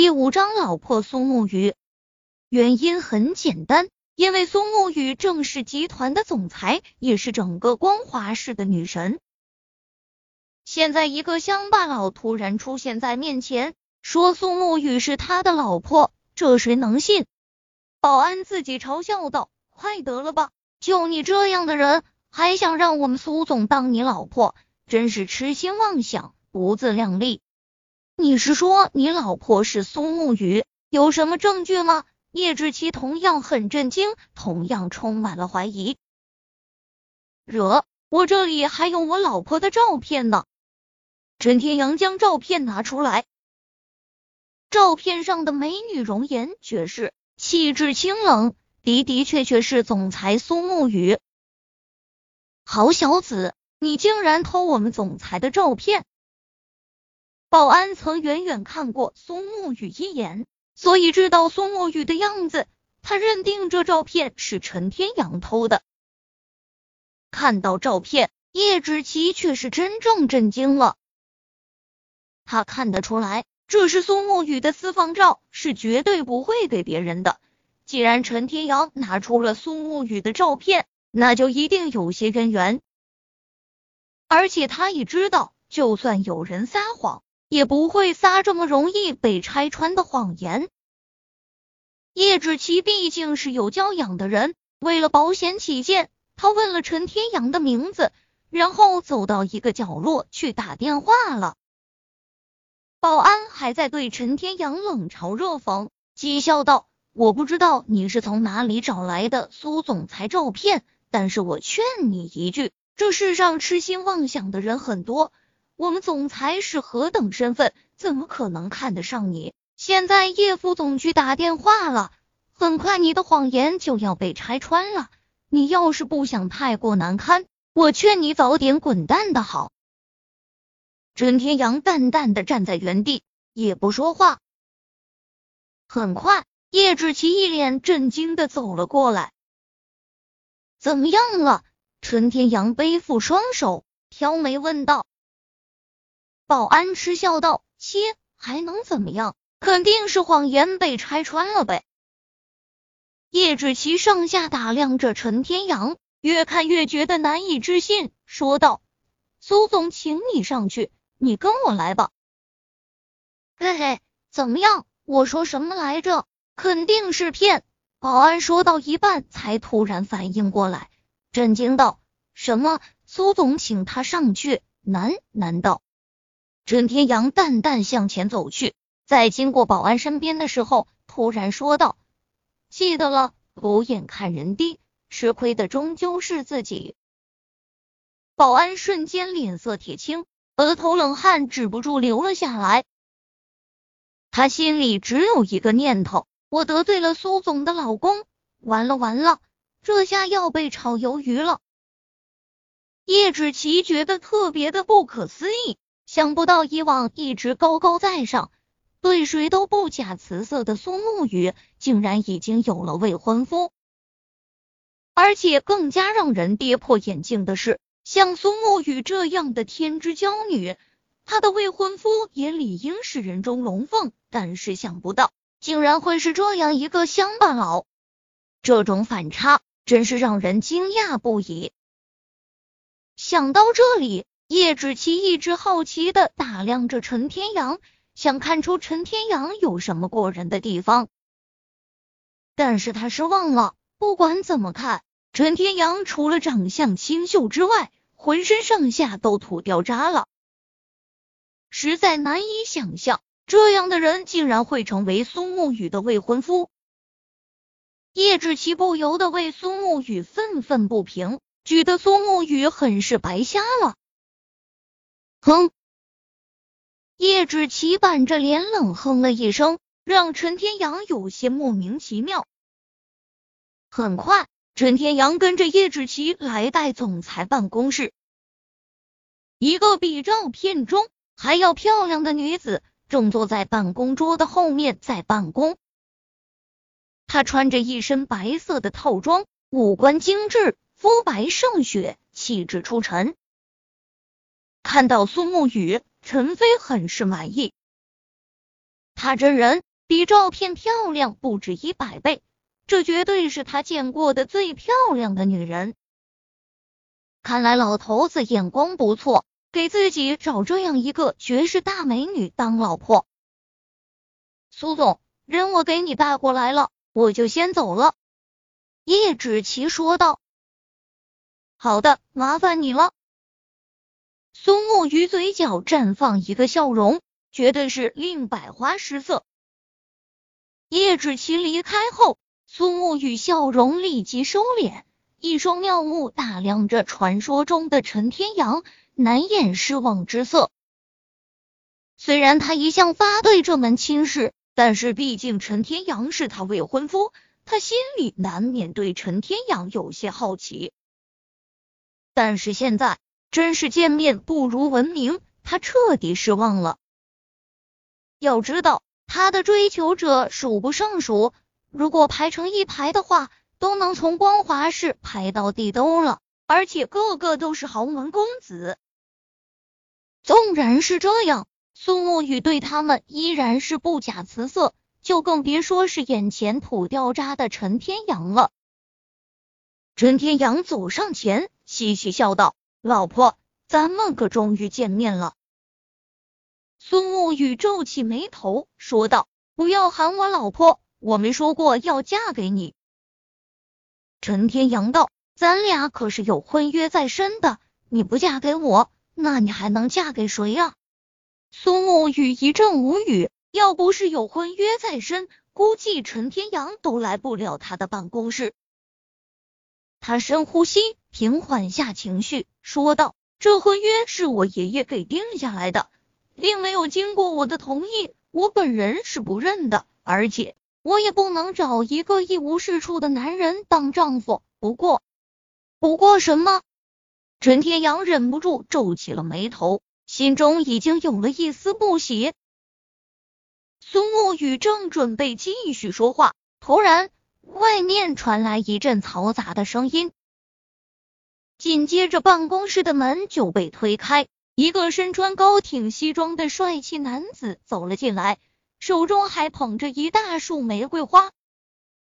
第五章老婆苏沐雨。原因很简单，因为苏沐雨正是集团的总裁，也是整个光华市的女神。现在一个乡巴佬突然出现在面前，说苏沐雨是他的老婆，这谁能信？保安自己嘲笑道：“快得了吧，就你这样的人，还想让我们苏总当你老婆，真是痴心妄想，不自量力。”你是说你老婆是苏沐雨？有什么证据吗？叶志奇同样很震惊，同样充满了怀疑。惹，我这里还有我老婆的照片呢。陈天阳将照片拿出来，照片上的美女容颜绝世，气质清冷，的的确确是总裁苏沐雨。好小子，你竟然偷我们总裁的照片！保安曾远远看过苏沐雨一眼，所以知道苏沐雨的样子。他认定这照片是陈天阳偷的。看到照片，叶芷琪却是真正震惊了。他看得出来，这是苏沐雨的私房照，是绝对不会给别人的。既然陈天阳拿出了苏沐雨的照片，那就一定有些渊源。而且他也知道，就算有人撒谎。也不会撒这么容易被拆穿的谎言。叶芷琪毕竟是有教养的人，为了保险起见，他问了陈天阳的名字，然后走到一个角落去打电话了。保安还在对陈天阳冷嘲热讽，讥笑道：“我不知道你是从哪里找来的苏总裁照片，但是我劝你一句，这世上痴心妄想的人很多。”我们总裁是何等身份，怎么可能看得上你？现在叶副总去打电话了，很快你的谎言就要被拆穿了。你要是不想太过难堪，我劝你早点滚蛋的好。陈天阳淡淡的站在原地，也不说话。很快，叶志奇一脸震惊的走了过来。怎么样了？陈天阳背负双手，挑眉问道。保安嗤笑道：“切，还能怎么样？肯定是谎言被拆穿了呗。”叶芷琪上下打量着陈天阳，越看越觉得难以置信，说道：“苏总，请你上去，你跟我来吧。”嘿嘿，怎么样？我说什么来着？肯定是骗！保安说到一半，才突然反应过来，震惊道：“什么？苏总请他上去？难难道？”陈天阳淡淡向前走去，在经过保安身边的时候，突然说道：“记得了，狗眼看人低，吃亏的终究是自己。”保安瞬间脸色铁青，额头冷汗止不住流了下来。他心里只有一个念头：我得罪了苏总的老公，完了完了，这下要被炒鱿鱼了。叶芷琪觉得特别的不可思议。想不到以往一直高高在上、对谁都不假辞色的苏沐雨，竟然已经有了未婚夫。而且更加让人跌破眼镜的是，像苏沐雨这样的天之娇女，她的未婚夫也理应是人中龙凤。但是想不到，竟然会是这样一个乡巴佬。这种反差真是让人惊讶不已。想到这里。叶芷琪一直好奇的打量着陈天阳，想看出陈天阳有什么过人的地方，但是他失望了。不管怎么看，陈天阳除了长相清秀之外，浑身上下都土掉渣了，实在难以想象这样的人竟然会成为苏沐雨的未婚夫。叶芷琪不由得为苏沐雨愤愤不平，觉得苏沐雨很是白瞎了。哼！叶芷琪板着脸冷哼了一声，让陈天阳有些莫名其妙。很快，陈天阳跟着叶芷琪来到总裁办公室，一个比照片中还要漂亮的女子正坐在办公桌的后面在办公。她穿着一身白色的套装，五官精致，肤白胜雪，气质出尘。看到苏沐雨，陈飞很是满意。他这人比照片漂亮不止一百倍，这绝对是他见过的最漂亮的女人。看来老头子眼光不错，给自己找这样一个绝世大美女当老婆。苏总，人我给你带过来了，我就先走了。叶芷琪说道。好的，麻烦你了。苏木鱼嘴角绽放一个笑容，绝对是令百花失色。叶芷琪离开后，苏木雨笑容立即收敛。一双妙目打量着传说中的陈天阳，难掩失望之色。虽然他一向发对这门亲事，但是毕竟陈天阳是他未婚夫，他心里难免对陈天阳有些好奇。但是现在真是见面不如闻名，他彻底失望了。要知道，他的追求者数不胜数，如果排成一排的话。都能从光华市排到地兜了，而且个个都是豪门公子。纵然是这样，苏沐雨对他们依然是不假辞色，就更别说是眼前土掉渣的陈天阳了。陈天阳走上前，嘻嘻笑道：“老婆，咱们可终于见面了。”苏沐雨皱起眉头，说道：“不要喊我老婆，我没说过要嫁给你。”陈天阳道：“咱俩可是有婚约在身的，你不嫁给我，那你还能嫁给谁呀？”苏沐雨一阵无语，要不是有婚约在身，估计陈天阳都来不了他的办公室。他深呼吸，平缓下情绪，说道：“这婚约是我爷爷给定下来的，并没有经过我的同意，我本人是不认的，而且……”我也不能找一个一无是处的男人当丈夫。不过，不过什么？陈天阳忍不住皱起了眉头，心中已经有了一丝不喜。苏沐雨正准备继续说话，突然外面传来一阵嘈杂的声音，紧接着办公室的门就被推开，一个身穿高挺西装的帅气男子走了进来。手中还捧着一大束玫瑰花。